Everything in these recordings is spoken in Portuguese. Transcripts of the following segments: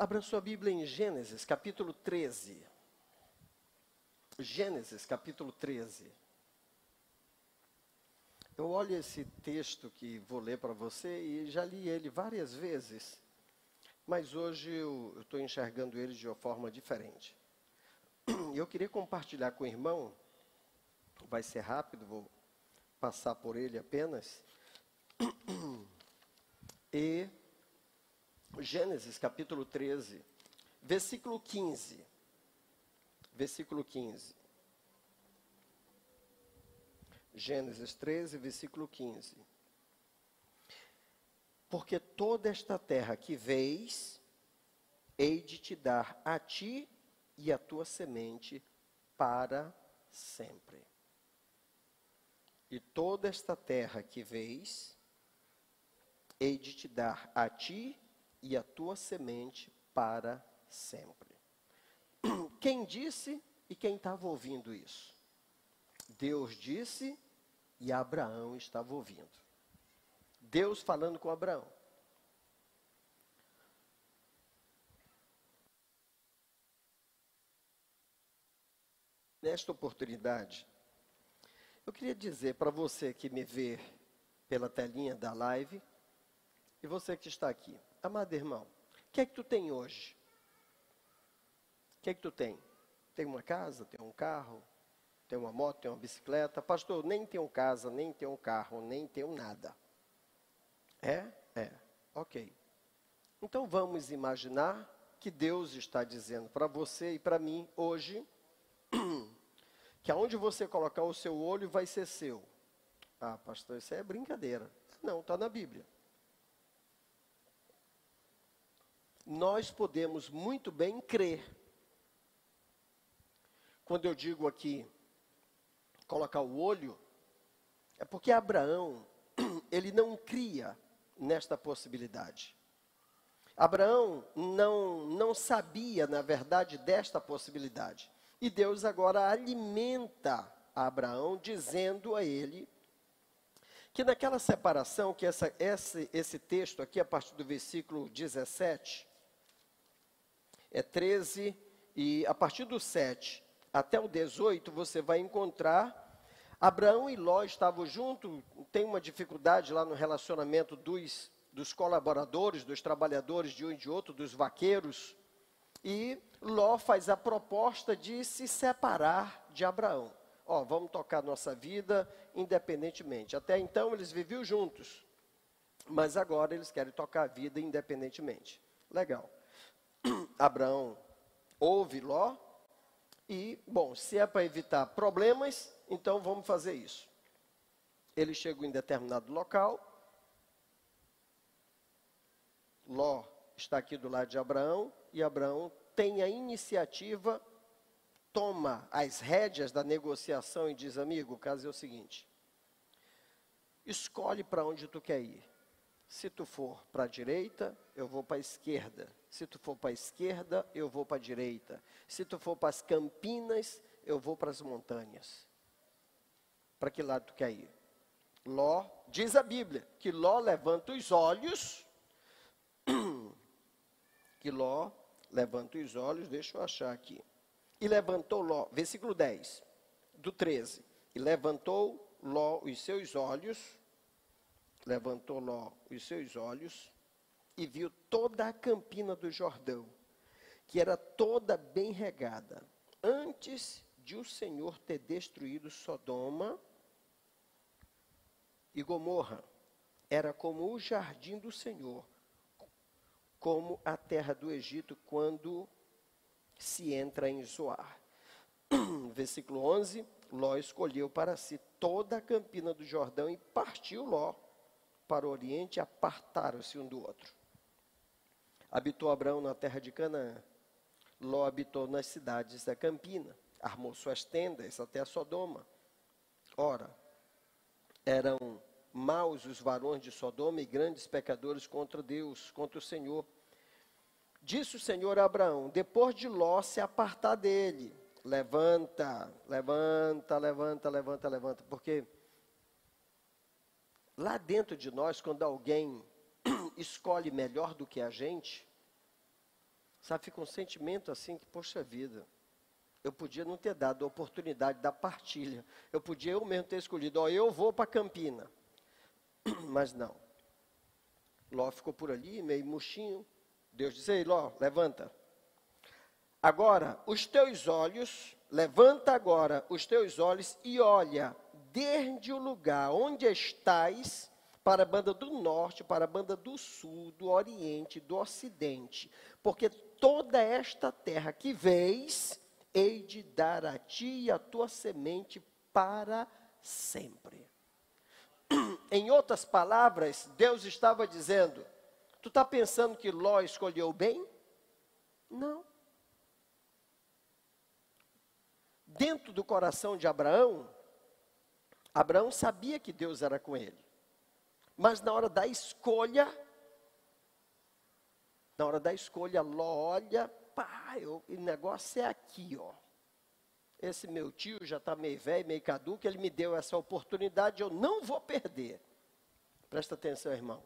Abra sua Bíblia em Gênesis, capítulo 13. Gênesis, capítulo 13. Eu olho esse texto que vou ler para você e já li ele várias vezes, mas hoje eu estou enxergando ele de uma forma diferente. Eu queria compartilhar com o irmão, vai ser rápido, vou passar por ele apenas. E Gênesis capítulo 13, versículo 15. Versículo 15. Gênesis 13, versículo 15. Porque toda esta terra que vês, hei de te dar a ti e a tua semente para sempre. E toda esta terra que vês, hei de te dar a ti e a tua semente para sempre. Quem disse e quem estava ouvindo isso? Deus disse e Abraão estava ouvindo. Deus falando com Abraão. Nesta oportunidade, eu queria dizer para você que me vê pela telinha da live e você que está aqui, amado irmão, o que é que tu tem hoje? O que é que tu tem? Tem uma casa, tem um carro, tem uma moto, tem uma bicicleta. Pastor, nem tenho casa, nem tenho carro, nem tenho nada. É? É. Ok. Então vamos imaginar que Deus está dizendo para você e para mim hoje que aonde você colocar o seu olho vai ser seu. Ah, pastor, isso é brincadeira. Não, está na Bíblia. Nós podemos muito bem crer. Quando eu digo aqui colocar o olho, é porque Abraão, ele não cria nesta possibilidade. Abraão não, não sabia, na verdade, desta possibilidade. E Deus agora alimenta Abraão, dizendo a ele que naquela separação, que essa, esse, esse texto aqui, a partir do versículo 17, é 13, e a partir do 7 até o 18, você vai encontrar Abraão e Ló estavam juntos, tem uma dificuldade lá no relacionamento dos, dos colaboradores, dos trabalhadores de um e de outro, dos vaqueiros. E Ló faz a proposta de se separar de Abraão. Ó, vamos tocar nossa vida independentemente. Até então eles viviam juntos, mas agora eles querem tocar a vida independentemente. Legal. Abraão ouve Ló e, bom, se é para evitar problemas, então vamos fazer isso. Ele chegou em determinado local. Ló está aqui do lado de Abraão e Abraão tem a iniciativa, toma as rédeas da negociação e diz: Amigo, o caso é o seguinte: escolhe para onde tu quer ir. Se tu for para a direita, eu vou para a esquerda. Se tu for para a esquerda, eu vou para a direita. Se tu for para as campinas, eu vou para as montanhas. Para que lado tu quer ir? Ló, diz a Bíblia, que Ló levanta os olhos, que Ló levanta os olhos, deixa eu achar aqui. E levantou Ló, versículo 10, do 13. E levantou Ló os seus olhos, levantou Ló os seus olhos, e viu toda a campina do Jordão, que era toda bem regada, antes de o Senhor ter destruído Sodoma e Gomorra. Era como o jardim do Senhor, como a terra do Egito quando se entra em Zoar. Versículo 11: Ló escolheu para si toda a campina do Jordão e partiu Ló para o oriente, apartaram-se um do outro. Habitou Abraão na terra de Canaã. Ló habitou nas cidades da campina, armou suas tendas até a Sodoma. Ora, eram maus os varões de Sodoma e grandes pecadores contra Deus, contra o Senhor. Disse o Senhor a Abraão: depois de Ló se apartar dele, levanta, levanta, levanta, levanta, levanta, porque lá dentro de nós, quando alguém escolhe melhor do que a gente, Sabe, fica um sentimento assim que, poxa vida, eu podia não ter dado a oportunidade da partilha. Eu podia eu mesmo ter escolhido, ó, eu vou para Campina. Mas não. Ló ficou por ali, meio murchinho. Deus disse, ei, Ló, levanta. Agora, os teus olhos, levanta agora os teus olhos e olha desde o lugar onde estás para a banda do norte, para a banda do sul, do oriente, do ocidente, porque toda esta terra que vês, hei de dar a ti e a tua semente para sempre. Em outras palavras, Deus estava dizendo: Tu está pensando que Ló escolheu bem? Não. Dentro do coração de Abraão, Abraão sabia que Deus era com ele. Mas na hora da escolha, na hora da escolha, Ló olha, pá, eu, o negócio é aqui, ó. Esse meu tio já está meio velho, meio caduco, ele me deu essa oportunidade, eu não vou perder. Presta atenção, irmão.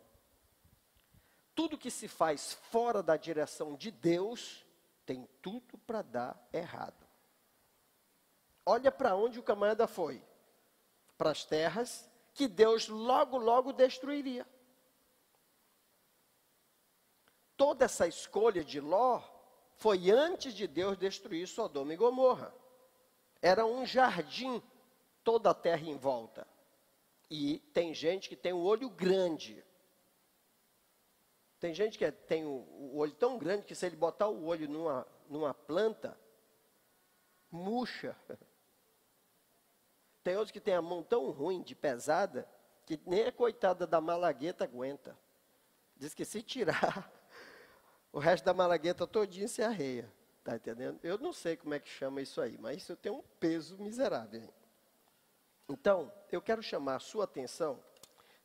Tudo que se faz fora da direção de Deus tem tudo para dar errado. Olha para onde o camarada foi. Para as terras que Deus logo, logo destruiria. Toda essa escolha de Ló foi antes de Deus destruir Sodoma e Gomorra. Era um jardim, toda a terra em volta. E tem gente que tem o olho grande. Tem gente que tem o, o, olho tão grande que se ele botar o olho numa, numa planta, murcha. Tem outros que tem a mão tão ruim, de pesada, que nem a coitada da malagueta aguenta. Diz que se tirar, o resto da malagueta todinha se arreia. Está entendendo? Eu não sei como é que chama isso aí, mas isso tem um peso miserável. Então, eu quero chamar a sua atenção,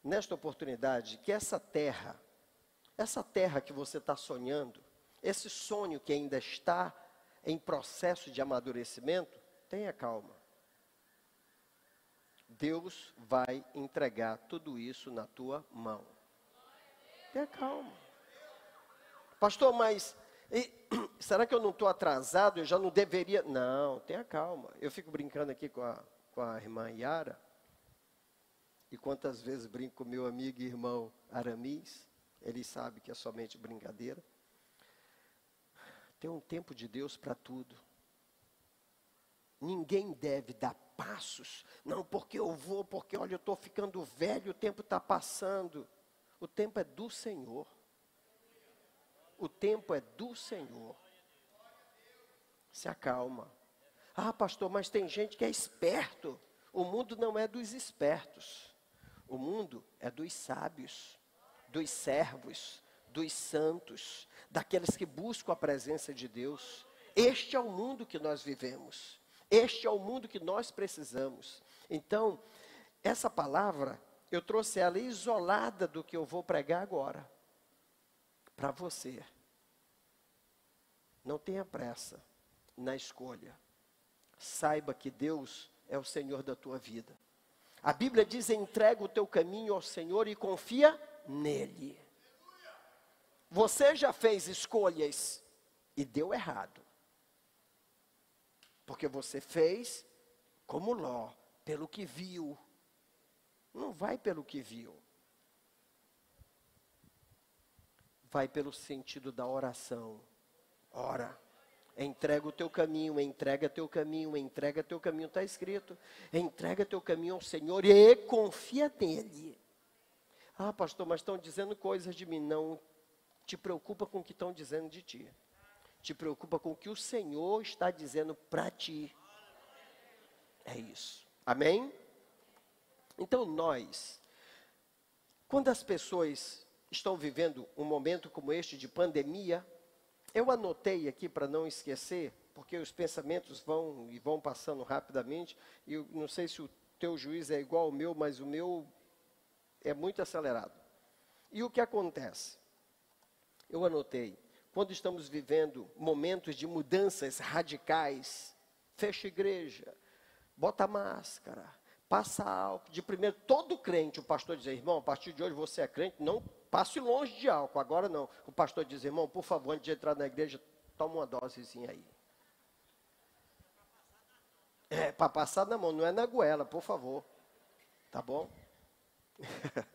nesta oportunidade, que essa terra, essa terra que você está sonhando, esse sonho que ainda está em processo de amadurecimento, tenha calma. Deus vai entregar tudo isso na tua mão. Tenha calma. Pastor, mas e, será que eu não estou atrasado? Eu já não deveria. Não, tenha calma. Eu fico brincando aqui com a, com a irmã Yara. E quantas vezes brinco com meu amigo e irmão Aramis. Ele sabe que é somente brincadeira. Tem um tempo de Deus para tudo. Ninguém deve dar passos. Não, porque eu vou, porque olha, eu estou ficando velho, o tempo está passando. O tempo é do Senhor. O tempo é do Senhor. Se acalma. Ah, pastor, mas tem gente que é esperto. O mundo não é dos espertos. O mundo é dos sábios, dos servos, dos santos, daqueles que buscam a presença de Deus. Este é o mundo que nós vivemos. Este é o mundo que nós precisamos. Então, essa palavra, eu trouxe ela isolada do que eu vou pregar agora para você. Não tenha pressa na escolha. Saiba que Deus é o Senhor da tua vida. A Bíblia diz: entrega o teu caminho ao Senhor e confia nele. Você já fez escolhas e deu errado. Porque você fez como Ló, pelo que viu. Não vai pelo que viu. vai pelo sentido da oração. Ora. Entrega o teu caminho, entrega teu caminho, entrega teu caminho, está escrito. Entrega teu caminho ao Senhor e confia nele. Ah, pastor, mas estão dizendo coisas de mim. Não te preocupa com o que estão dizendo de ti. Te preocupa com o que o Senhor está dizendo para ti. É isso. Amém? Então nós, quando as pessoas estão vivendo um momento como este de pandemia, eu anotei aqui para não esquecer, porque os pensamentos vão e vão passando rapidamente, e eu não sei se o teu juiz é igual ao meu, mas o meu é muito acelerado. E o que acontece? Eu anotei, quando estamos vivendo momentos de mudanças radicais, fecha igreja, bota máscara, passa álcool. De primeiro, todo crente, o pastor diz, irmão, a partir de hoje você é crente, não passe longe de álcool. Agora não. O pastor diz, irmão, por favor, antes de entrar na igreja, toma uma dosezinha aí. É, para passar na mão, não é na goela, por favor. Tá bom?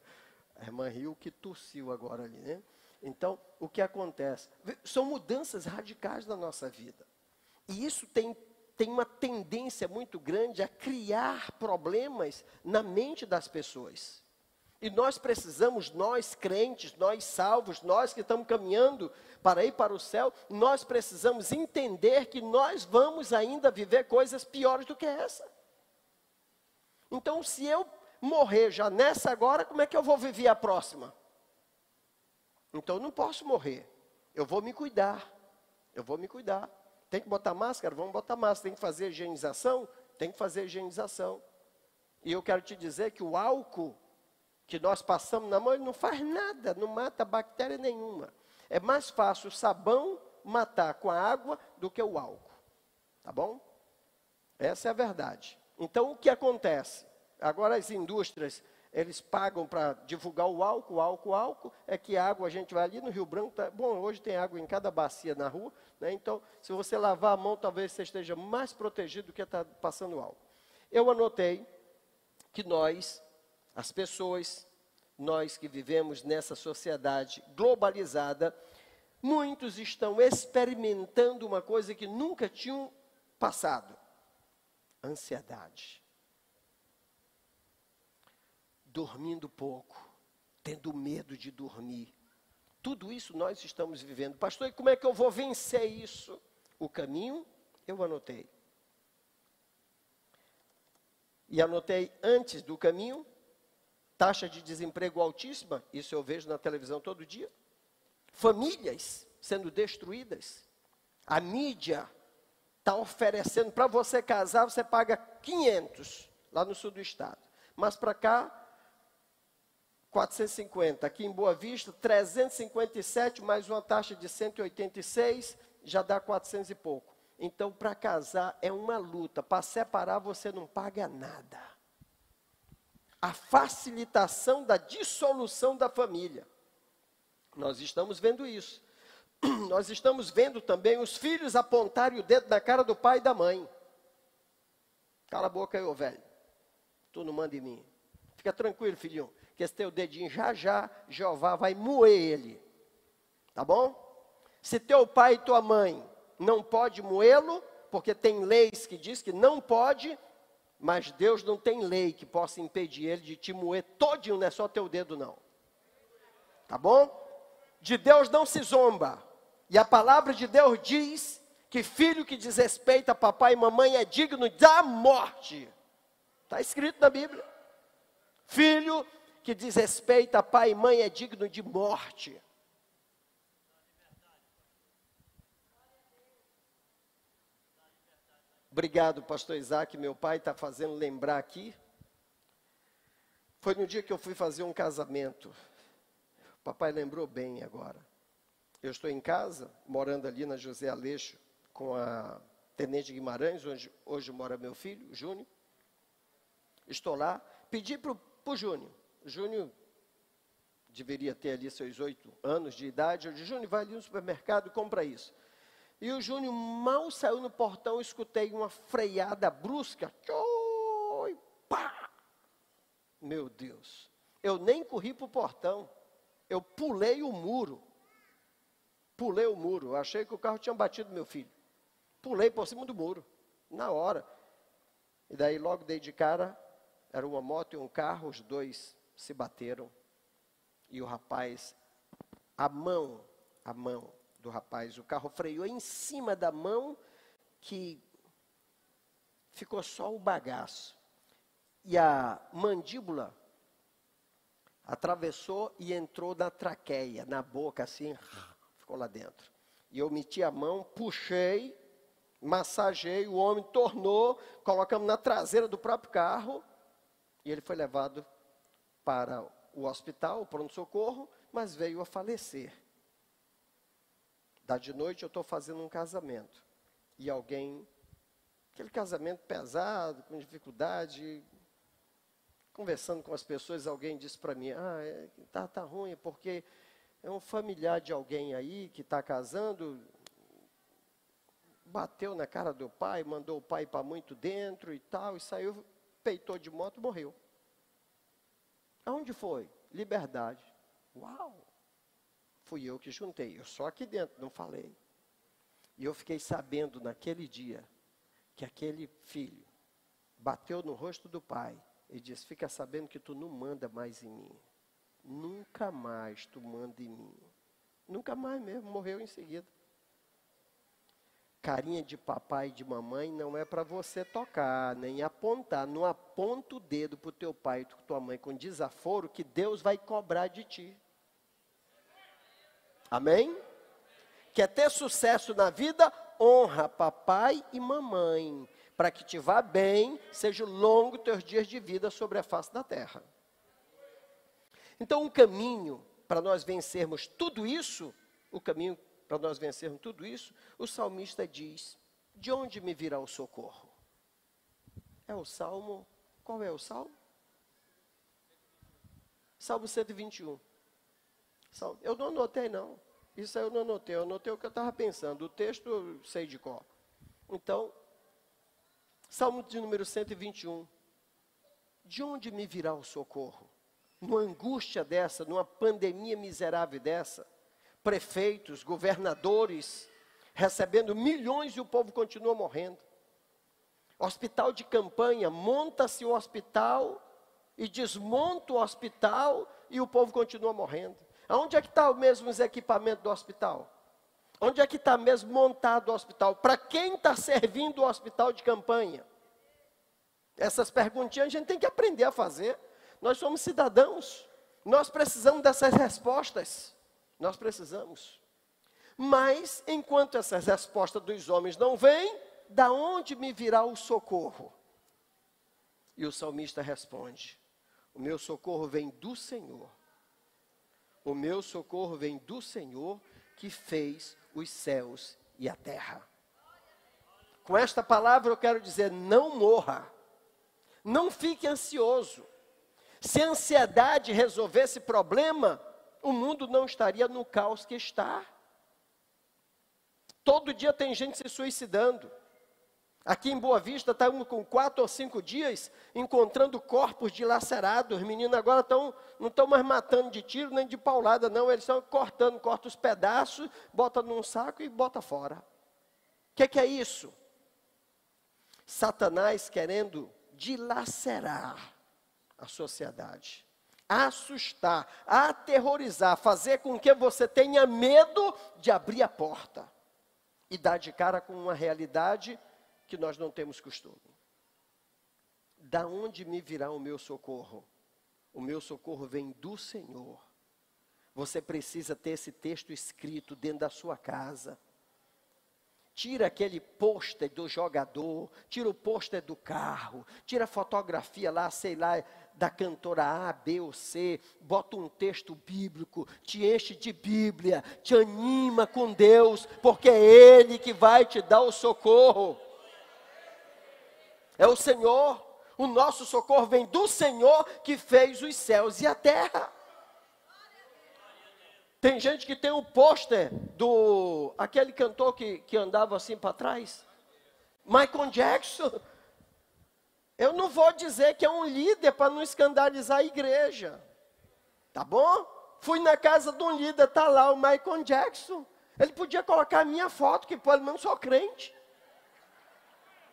A irmã Rio que tossiu agora ali, né? Então, o que acontece? São mudanças radicais na nossa vida. E isso tem, tem uma tendência muito grande a criar problemas na mente das pessoas. E nós precisamos, nós crentes, nós salvos, nós que estamos caminhando para ir para o céu, nós precisamos entender que nós vamos ainda viver coisas piores do que essa. Então, se eu morrer já nessa agora, como é que eu vou viver a próxima? Então eu não posso morrer. Eu vou me cuidar. Eu vou me cuidar. Tem que botar máscara? Vamos botar máscara. Tem que fazer higienização? Tem que fazer higienização. E eu quero te dizer que o álcool que nós passamos na mão, ele não faz nada, não mata bactéria nenhuma. É mais fácil o sabão matar com a água do que o álcool. Tá bom? Essa é a verdade. Então o que acontece? Agora as indústrias, eles pagam para divulgar o álcool, álcool, álcool, é que água, a gente vai ali no Rio Branco, tá, bom, hoje tem água em cada bacia na rua, né, então se você lavar a mão, talvez você esteja mais protegido do que está passando álcool. Eu anotei que nós, as pessoas, nós que vivemos nessa sociedade globalizada, muitos estão experimentando uma coisa que nunca tinham passado: ansiedade dormindo pouco, tendo medo de dormir. Tudo isso nós estamos vivendo. Pastor, e como é que eu vou vencer isso? O caminho eu anotei. E anotei antes do caminho, taxa de desemprego altíssima, isso eu vejo na televisão todo dia. Famílias sendo destruídas. A mídia está oferecendo, para você casar, você paga 500 lá no sul do estado. Mas para cá, 450. Aqui em Boa Vista, 357 mais uma taxa de 186, já dá 400 e pouco. Então, para casar é uma luta. Para separar, você não paga nada. A facilitação da dissolução da família. Nós estamos vendo isso. Nós estamos vendo também os filhos apontarem o dedo na cara do pai e da mãe. Cala a boca aí, ô velho. Tu não manda em mim. Fica tranquilo, filhinho que esse teu dedinho já já Jeová vai moer ele. Tá bom? Se teu pai e tua mãe não pode moê-lo, porque tem leis que diz que não pode, mas Deus não tem lei que possa impedir ele de te moer todinho, não é só teu dedo não. Tá bom? De Deus não se zomba. E a palavra de Deus diz que filho que desrespeita papai e mamãe é digno da morte. Está escrito na Bíblia. Filho que desrespeita pai e mãe é digno de morte. Obrigado, pastor Isaac, meu pai está fazendo lembrar aqui. Foi no dia que eu fui fazer um casamento. Papai lembrou bem agora. Eu estou em casa, morando ali na José Aleixo, com a Tenente Guimarães, onde hoje mora meu filho, Júnior. Estou lá, pedi para o Júnior, Júnior deveria ter ali seus oito anos de idade. Eu disse, Júnior, vai ali no supermercado e compra isso. E o Júnior mal saiu no portão, escutei uma freada brusca. Tchoi, pá! Meu Deus. Eu nem corri para o portão. Eu pulei o muro. Pulei o muro. achei que o carro tinha batido meu filho. Pulei por cima do muro. Na hora. E daí logo dei de cara. Era uma moto e um carro, os dois se bateram e o rapaz, a mão, a mão do rapaz, o carro freou em cima da mão que ficou só o bagaço. E a mandíbula atravessou e entrou na traqueia, na boca assim, ficou lá dentro. E eu meti a mão, puxei, massageei, o homem tornou, colocamos na traseira do próprio carro e ele foi levado para o hospital, o pronto-socorro, mas veio a falecer. Da de noite eu estou fazendo um casamento. E alguém, aquele casamento pesado, com dificuldade, conversando com as pessoas, alguém disse para mim, ah, é, tá, tá ruim, porque é um familiar de alguém aí que está casando, bateu na cara do pai, mandou o pai para muito dentro e tal, e saiu, peitou de moto, morreu. Aonde foi? Liberdade. Uau! Fui eu que juntei, eu só aqui dentro, não falei. E eu fiquei sabendo naquele dia que aquele filho bateu no rosto do pai e disse: Fica sabendo que tu não manda mais em mim. Nunca mais tu manda em mim. Nunca mais mesmo, morreu em seguida. Carinha de papai e de mamãe não é para você tocar, nem apontar. Não aponta o dedo para o teu pai e tua mãe com desaforo que Deus vai cobrar de ti. Amém? Quer ter sucesso na vida? Honra papai e mamãe, para que te vá bem, seja longo teus dias de vida sobre a face da terra. Então, um caminho para nós vencermos tudo isso, o caminho para nós vencermos tudo isso, o salmista diz: De onde me virá o socorro? É o salmo. Qual é o salmo? Salmo 121. Eu não anotei, não. Isso aí eu não anotei. Eu anotei o que eu estava pensando. O texto eu sei de qual. Então, Salmo de número 121. De onde me virá o socorro? Numa angústia dessa, numa pandemia miserável dessa, prefeitos, governadores, recebendo milhões e o povo continua morrendo. Hospital de campanha, monta-se o hospital e desmonta o hospital e o povo continua morrendo. Onde é que está mesmo equipamento do hospital? Onde é que está mesmo montado o hospital? Para quem está servindo o hospital de campanha? Essas perguntinhas a gente tem que aprender a fazer. Nós somos cidadãos. Nós precisamos dessas respostas. Nós precisamos. Mas, enquanto essas respostas dos homens não vêm, da onde me virá o socorro? E o salmista responde: O meu socorro vem do Senhor o meu socorro vem do Senhor que fez os céus e a terra. Com esta palavra eu quero dizer: não morra, não fique ansioso. Se a ansiedade resolvesse problema, o mundo não estaria no caos que está. Todo dia tem gente se suicidando. Aqui em Boa Vista, estamos com quatro ou cinco dias encontrando corpos dilacerados. Os meninos agora estão, não estão mais matando de tiro nem de paulada, não. Eles estão cortando, cortam os pedaços, bota num saco e bota fora. O que, que é isso? Satanás querendo dilacerar a sociedade, assustar, aterrorizar, fazer com que você tenha medo de abrir a porta e dar de cara com uma realidade que nós não temos costume. Da onde me virá o meu socorro? O meu socorro vem do Senhor. Você precisa ter esse texto escrito dentro da sua casa. Tira aquele pôster do jogador, tira o pôster do carro, tira a fotografia lá, sei lá, da cantora A, B ou C, bota um texto bíblico, te enche de Bíblia, te anima com Deus, porque é Ele que vai te dar o socorro. É o Senhor, o nosso socorro vem do Senhor que fez os céus e a terra. Tem gente que tem um pôster do aquele cantor que, que andava assim para trás, Michael Jackson. Eu não vou dizer que é um líder para não escandalizar a igreja, tá bom? Fui na casa de um líder, tá lá o Michael Jackson. Ele podia colocar a minha foto, que pelo menos sou crente.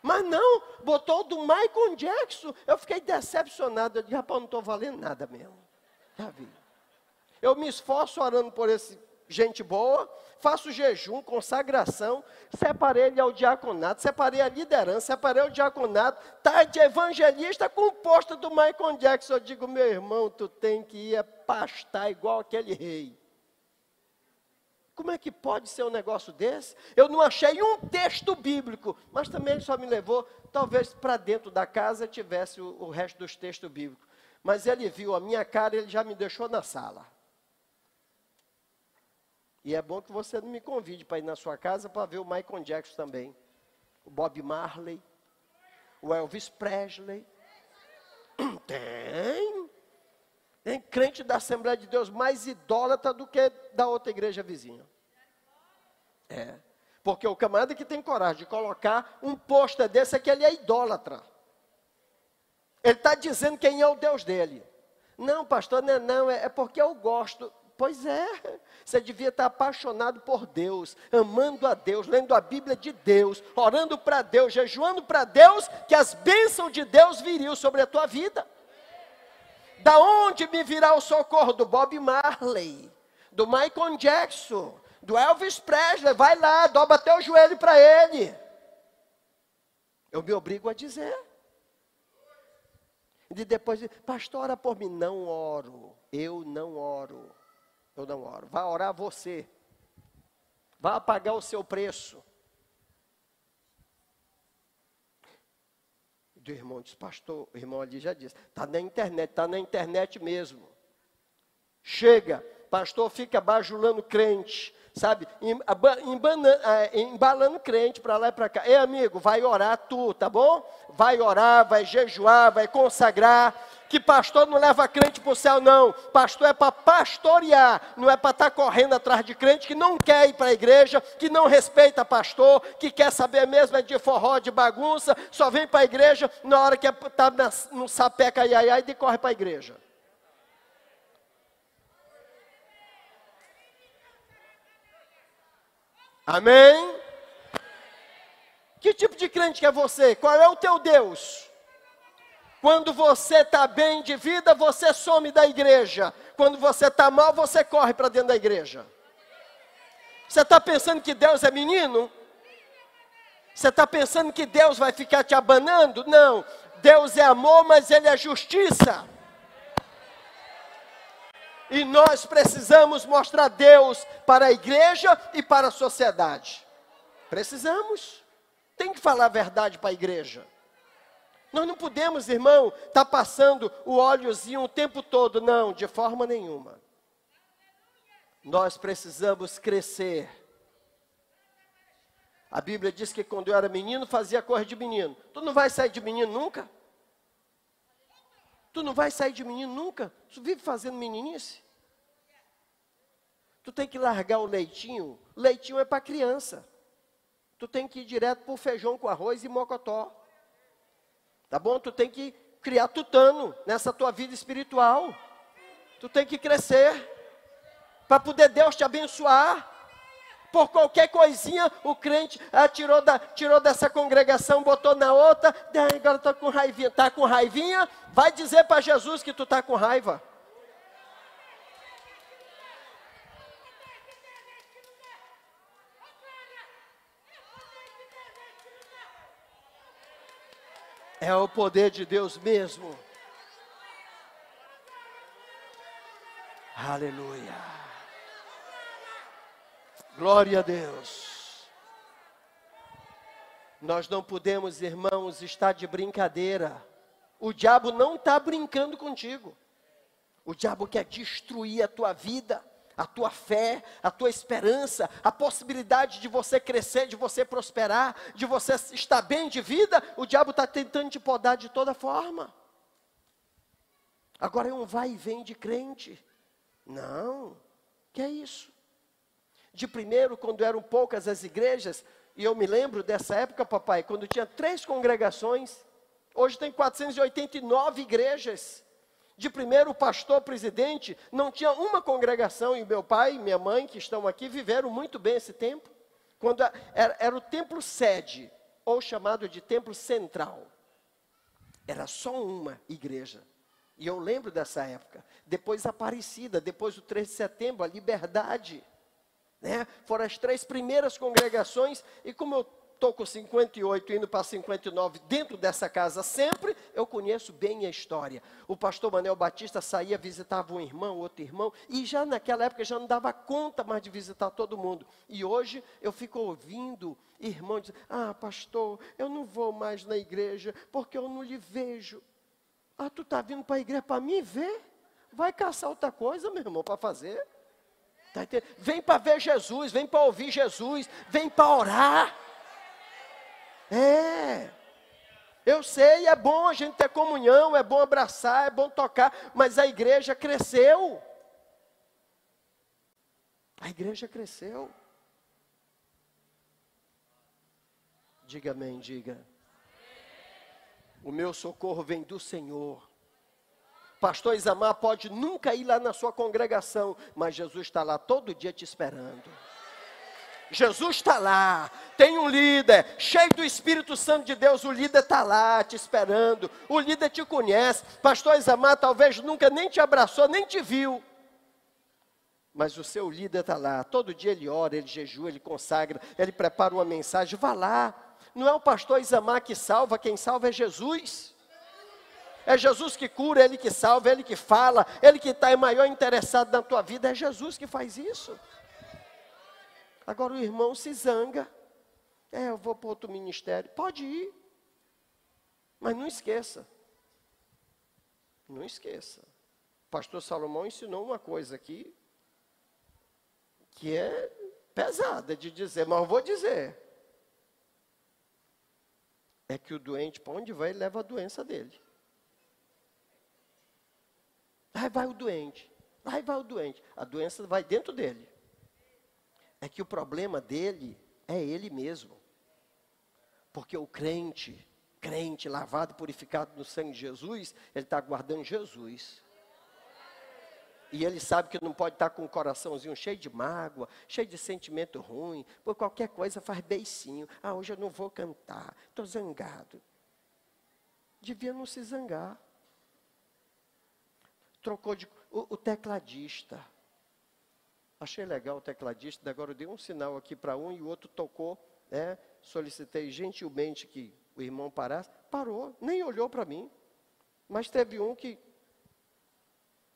Mas não, botou do Michael Jackson. Eu fiquei decepcionado. Eu disse, rapaz, não estou valendo nada mesmo. Já vi. Eu me esforço orando por esse gente boa, faço jejum, consagração, separei ele ao diaconato, separei a liderança, separei o diaconato, tá de evangelista com o posto do Michael Jackson. Eu digo, meu irmão, tu tem que ir pastar igual aquele rei. Como é que pode ser um negócio desse? Eu não achei um texto bíblico, mas também ele só me levou, talvez para dentro da casa tivesse o, o resto dos textos bíblicos. Mas ele viu a minha cara, ele já me deixou na sala. E é bom que você não me convide para ir na sua casa para ver o Michael Jackson também. O Bob Marley, o Elvis Presley. Tem. Tem crente da Assembleia de Deus mais idólatra do que da outra igreja vizinha. É. Porque o camarada que tem coragem de colocar um pôster desse é que ele é idólatra. Ele está dizendo quem é o Deus dele. Não, pastor, não é não, é, é porque eu gosto. Pois é, você devia estar apaixonado por Deus, amando a Deus, lendo a Bíblia de Deus, orando para Deus, jejuando para Deus, que as bênçãos de Deus viriam sobre a tua vida. Da onde me virá o socorro? Do Bob Marley, do Michael Jackson, do Elvis Presley. Vai lá, dobra teu joelho para ele. Eu me obrigo a dizer. E depois, pastor, ora por mim. Não oro, eu não oro eu não oro. Vai orar você. Vai pagar o seu preço. O irmão disse, pastor, o irmão ali já disse, está na internet, está na internet mesmo. Chega, pastor fica bajulando crente, sabe? É, embalando crente para lá e para cá. Ei, amigo, vai orar tu, tá bom? Vai orar, vai jejuar, vai consagrar que pastor não leva crente para o céu, não. Pastor é para pastorear, não é para estar tá correndo atrás de crente que não quer ir para a igreja, que não respeita pastor, que quer saber mesmo é de forró, de bagunça, só vem para a igreja na hora que está é, no sapeca ai, ai, e corre para a igreja. Amém? Que tipo de crente que é você? Qual é o teu Deus? Quando você está bem de vida, você some da igreja. Quando você está mal, você corre para dentro da igreja. Você está pensando que Deus é menino? Você está pensando que Deus vai ficar te abanando? Não. Deus é amor, mas Ele é justiça. E nós precisamos mostrar Deus para a igreja e para a sociedade. Precisamos. Tem que falar a verdade para a igreja. Nós não podemos, irmão, estar tá passando o óleozinho o tempo todo, não, de forma nenhuma. Nós precisamos crescer. A Bíblia diz que quando eu era menino, fazia cor de menino. Tu não vai sair de menino nunca? Tu não vai sair de menino nunca? Tu vive fazendo meninice? Tu tem que largar o leitinho. Leitinho é para criança. Tu tem que ir direto para o feijão com arroz e mocotó. Tá bom? Tu tem que criar tutano nessa tua vida espiritual. Tu tem que crescer para poder Deus te abençoar. Por qualquer coisinha, o crente ah, tirou, da, tirou dessa congregação, botou na outra, agora está com raivinha. Está com raivinha? Vai dizer para Jesus que tu está com raiva. É o poder de Deus mesmo. Aleluia. Glória a Deus. Nós não podemos, irmãos, estar de brincadeira. O diabo não está brincando contigo. O diabo quer destruir a tua vida a tua fé, a tua esperança, a possibilidade de você crescer, de você prosperar, de você estar bem de vida, o diabo está tentando te podar de toda forma. Agora é um vai e vem de crente. Não, que é isso? De primeiro, quando eram poucas as igrejas, e eu me lembro dessa época, papai, quando tinha três congregações, hoje tem 489 igrejas de primeiro pastor presidente, não tinha uma congregação, e meu pai e minha mãe, que estão aqui, viveram muito bem esse tempo, quando era, era o templo sede, ou chamado de templo central. Era só uma igreja. E eu lembro dessa época. Depois Aparecida, depois o 3 de setembro, a Liberdade. Né? Foram as três primeiras congregações, e como eu estou com 58 indo para 59 dentro dessa casa sempre, eu conheço bem a história. O pastor Manuel Batista saía, visitava um irmão, outro irmão, e já naquela época já não dava conta mais de visitar todo mundo. E hoje eu fico ouvindo irmãos dizer, ah pastor, eu não vou mais na igreja porque eu não lhe vejo. Ah, tu está vindo para a igreja para me ver? Vai caçar outra coisa, meu irmão, para fazer. Tá vem para ver Jesus, vem para ouvir Jesus, vem para orar. É. Eu sei, é bom a gente ter comunhão, é bom abraçar, é bom tocar, mas a igreja cresceu. A igreja cresceu. Diga amém, diga. O meu socorro vem do Senhor. Pastor Isamar pode nunca ir lá na sua congregação, mas Jesus está lá todo dia te esperando. Jesus está lá, tem um líder, cheio do Espírito Santo de Deus, o líder está lá te esperando, o líder te conhece. Pastor Isamar talvez nunca nem te abraçou, nem te viu. Mas o seu líder está lá, todo dia ele ora, ele jejua, ele consagra, ele prepara uma mensagem, vá lá. Não é o pastor Isamar que salva, quem salva é Jesus. É Jesus que cura, Ele que salva, Ele que fala, Ele que está maior interessado na tua vida, é Jesus que faz isso. Agora o irmão se zanga. É, eu vou para outro ministério. Pode ir. Mas não esqueça. Não esqueça. O pastor Salomão ensinou uma coisa aqui que é pesada de dizer, mas eu vou dizer. É que o doente, para onde vai, leva a doença dele. Aí vai o doente. Aí vai o doente. A doença vai dentro dele é que o problema dele é ele mesmo. Porque o crente, crente lavado e purificado no sangue de Jesus, ele está guardando Jesus. E ele sabe que não pode estar com o coraçãozinho cheio de mágoa, cheio de sentimento ruim, por qualquer coisa faz beicinho. Ah, hoje eu não vou cantar, estou zangado. Devia não se zangar. Trocou de. O, o tecladista. Achei legal o tecladista, agora eu dei um sinal aqui para um e o outro tocou, né? Solicitei gentilmente que o irmão parasse. Parou, nem olhou para mim. Mas teve um que.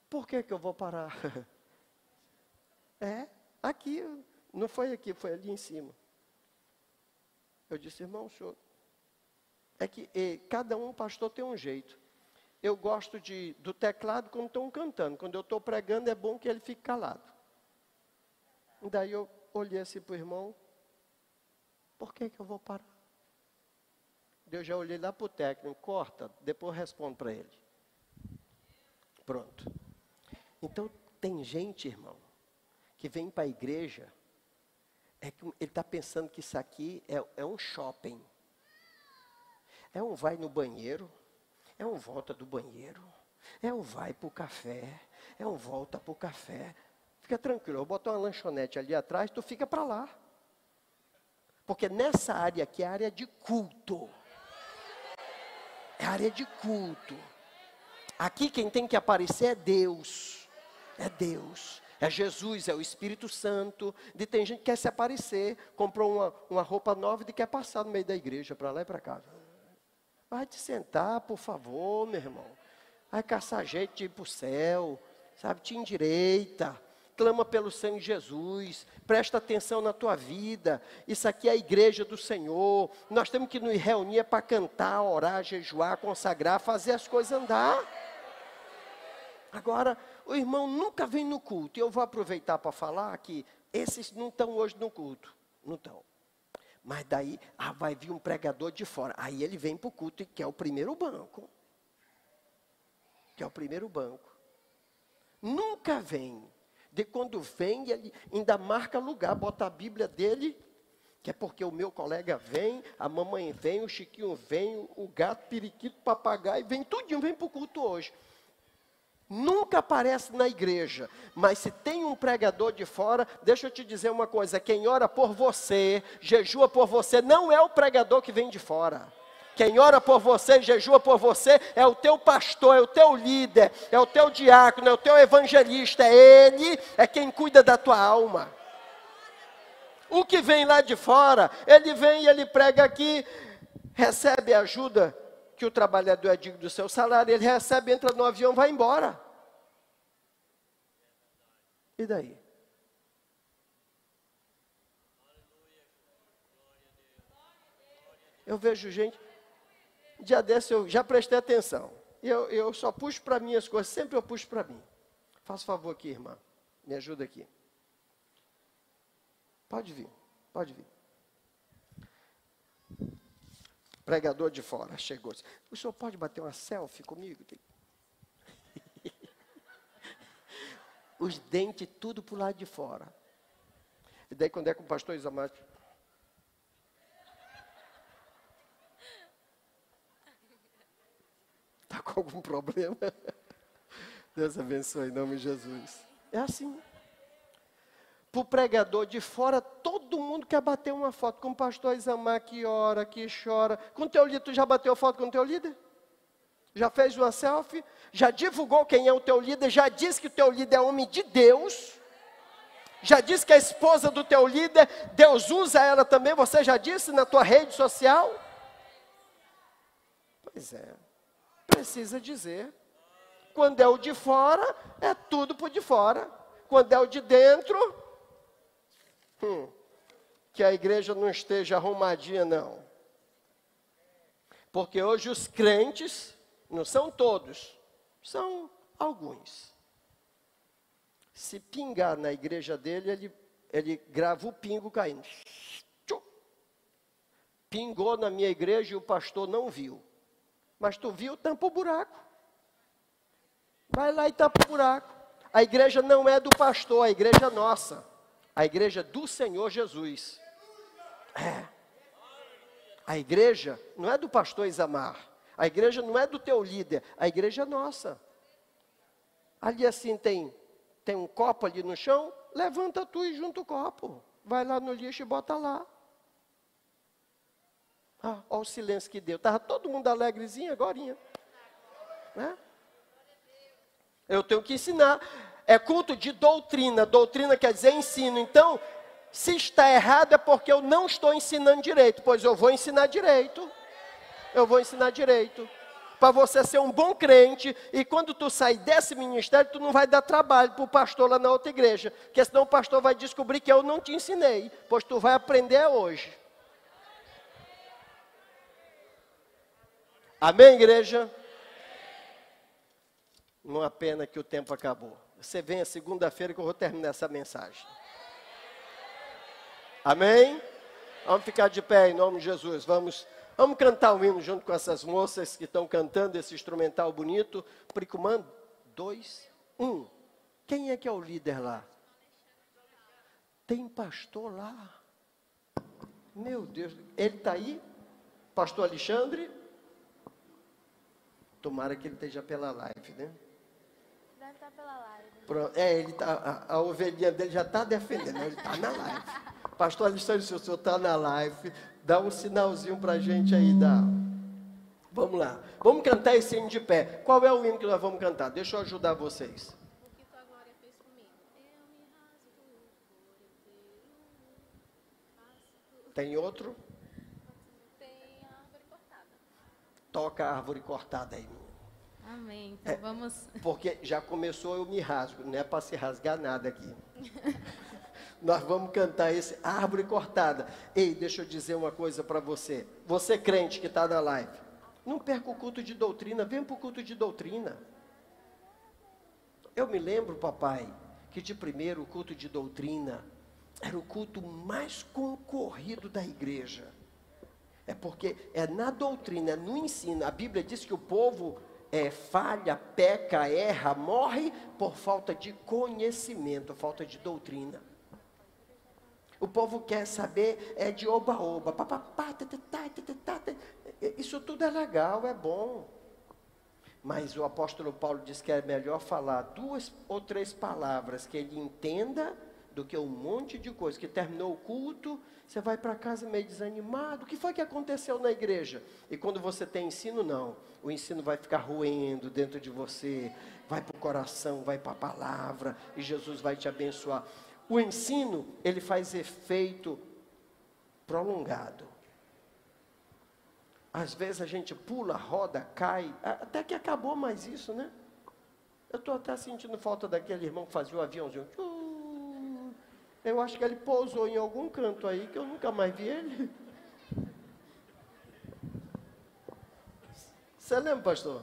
Por que, que eu vou parar? é, aqui, não foi aqui, foi ali em cima. Eu disse, irmão, senhor. É que e, cada um pastor tem um jeito. Eu gosto de, do teclado quando estão cantando. Quando eu estou pregando, é bom que ele fique calado. Daí eu olhei assim para o irmão, por que, que eu vou parar? Eu já olhei lá para o técnico, corta, depois respondo para ele. Pronto. Então, tem gente, irmão, que vem para a igreja, é que ele está pensando que isso aqui é, é um shopping. É um vai no banheiro, é um volta do banheiro, é um vai para o café, é um volta para o café. Fica tranquilo, eu vou botar uma lanchonete ali atrás, tu fica para lá. Porque nessa área aqui é área de culto. É área de culto. Aqui quem tem que aparecer é Deus. É Deus. É Jesus, é o Espírito Santo. De tem gente que quer se aparecer, comprou uma, uma roupa nova e quer passar no meio da igreja, para lá e para cá. Vai te sentar, por favor, meu irmão. Vai caçar ir para o céu. Sabe, te endireita clama pelo sangue de Jesus, presta atenção na tua vida. Isso aqui é a igreja do Senhor. Nós temos que nos reunir para cantar, orar, jejuar, consagrar, fazer as coisas andar. Agora, o irmão nunca vem no culto. E eu vou aproveitar para falar que esses não estão hoje no culto. Não estão. Mas daí ah, vai vir um pregador de fora. Aí ele vem para o culto e quer o primeiro banco. Que é o primeiro banco. Nunca vem de quando vem, ele ainda marca lugar, bota a Bíblia dele, que é porque o meu colega vem, a mamãe vem, o Chiquinho vem, o gato, periquito, papagaio, vem tudinho, vem para o culto hoje. Nunca aparece na igreja, mas se tem um pregador de fora, deixa eu te dizer uma coisa: quem ora por você, jejua por você, não é o pregador que vem de fora. Quem ora por você, jejua por você, é o teu pastor, é o teu líder, é o teu diácono, é o teu evangelista, é ele, é quem cuida da tua alma. O que vem lá de fora, ele vem e ele prega aqui, recebe ajuda que o trabalhador é digno do seu salário, ele recebe, entra no avião, vai embora. E daí? Eu vejo gente, dia desse eu já prestei atenção. Eu, eu só puxo para mim as coisas, sempre eu puxo para mim. Faça favor aqui, irmã. Me ajuda aqui. Pode vir, pode vir. Pregador de fora chegou. O senhor pode bater uma selfie comigo? Os dentes tudo para o lado de fora. E daí quando é com o pastor Isamar, com algum problema. Deus abençoe em nome de Jesus. É assim. Para o pregador de fora, todo mundo quer bater uma foto com o pastor Isamar que ora, que chora. Com o teu líder, tu já bateu foto com o teu líder? Já fez uma selfie? Já divulgou quem é o teu líder? Já disse que o teu líder é homem de Deus? Já disse que a esposa do teu líder, Deus usa ela também? Você já disse na tua rede social? Pois é, precisa dizer. Quando é o de fora, é tudo por de fora. Quando é o de dentro, hum, que a igreja não esteja arrumadinha, não. Porque hoje os crentes, não são todos, são alguns. Se pingar na igreja dele, ele, ele grava o pingo caindo. Pingou na minha igreja e o pastor não viu. Mas tu viu, tampa o buraco. Vai lá e tapa o buraco. A igreja não é do pastor, a igreja é nossa. A igreja é do Senhor Jesus. É. A igreja não é do pastor Isamar. A igreja não é do teu líder. A igreja é nossa. Ali assim tem, tem um copo ali no chão. Levanta tu e junta o copo. Vai lá no lixo e bota lá. Ah, olha o silêncio que deu. Estava todo mundo alegrezinho agora. Né? Eu tenho que ensinar. É culto de doutrina. Doutrina quer dizer ensino. Então, se está errado é porque eu não estou ensinando direito. Pois eu vou ensinar direito. Eu vou ensinar direito. Para você ser um bom crente. E quando tu sair desse ministério, tu não vai dar trabalho para o pastor lá na outra igreja. Porque senão o pastor vai descobrir que eu não te ensinei. Pois tu vai aprender hoje. Amém, igreja? Uma pena que o tempo acabou. Você vem a segunda-feira que eu vou terminar essa mensagem. Amém? Vamos ficar de pé em nome de Jesus. Vamos, vamos cantar um hino junto com essas moças que estão cantando esse instrumental bonito. Pricumando, dois, um. Quem é que é o líder lá? Tem pastor lá. Meu Deus, ele está aí? Pastor Alexandre? Tomara que ele esteja pela live, né? estar tá pela live. Pronto. É, ele tá, a, a ovelhinha dele já está defendendo, ele está na live. Pastor Alexandre, se o senhor está na live, dá um sinalzinho para a gente aí. Dá. Vamos lá. Vamos cantar esse hino de pé. Qual é o hino que nós vamos cantar? Deixa eu ajudar vocês. O que tua glória fez comigo. Eu me rasgo Tem outro? Tem a árvore cortada. Toca a árvore cortada aí. Amém. Então é, vamos. Porque já começou, eu me rasgo. Não é para se rasgar nada aqui. Nós vamos cantar esse árvore cortada. Ei, deixa eu dizer uma coisa para você. Você crente que está na live. Não perca o culto de doutrina. Vem para o culto de doutrina. Eu me lembro, papai, que de primeiro o culto de doutrina era o culto mais concorrido da igreja. É porque é na doutrina, é no ensino. A Bíblia diz que o povo é, falha, peca, erra, morre por falta de conhecimento, falta de doutrina. O povo quer saber é de oba-oba, isso tudo é legal, é bom. Mas o apóstolo Paulo diz que é melhor falar duas ou três palavras que ele entenda do que um monte de coisa. Que terminou o culto, você vai para casa meio desanimado. O que foi que aconteceu na igreja? E quando você tem ensino, não. O ensino vai ficar roendo dentro de você, vai para o coração, vai para a palavra, e Jesus vai te abençoar. O ensino, ele faz efeito prolongado. Às vezes a gente pula, roda, cai, até que acabou mais isso, né? Eu estou até sentindo falta daquele irmão que fazia o aviãozinho. Eu acho que ele pousou em algum canto aí que eu nunca mais vi ele. Você lembra, pastor?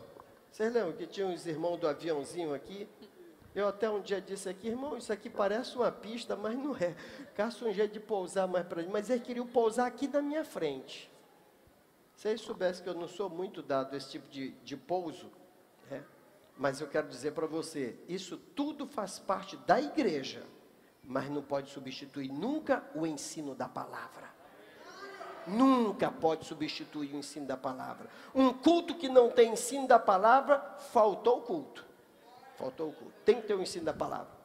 Vocês lembram que tinha uns irmãos do aviãozinho aqui? Eu até um dia disse aqui, irmão, isso aqui parece uma pista, mas não é. Caça um jeito de pousar mais para ele. Mas ele queria pousar aqui na minha frente. Se eles soubessem que eu não sou muito dado a esse tipo de, de pouso, né? mas eu quero dizer para você, isso tudo faz parte da igreja mas não pode substituir nunca o ensino da palavra. nunca pode substituir o ensino da palavra. Um culto que não tem ensino da palavra, faltou o culto. Faltou o culto. Tem que ter o ensino da palavra.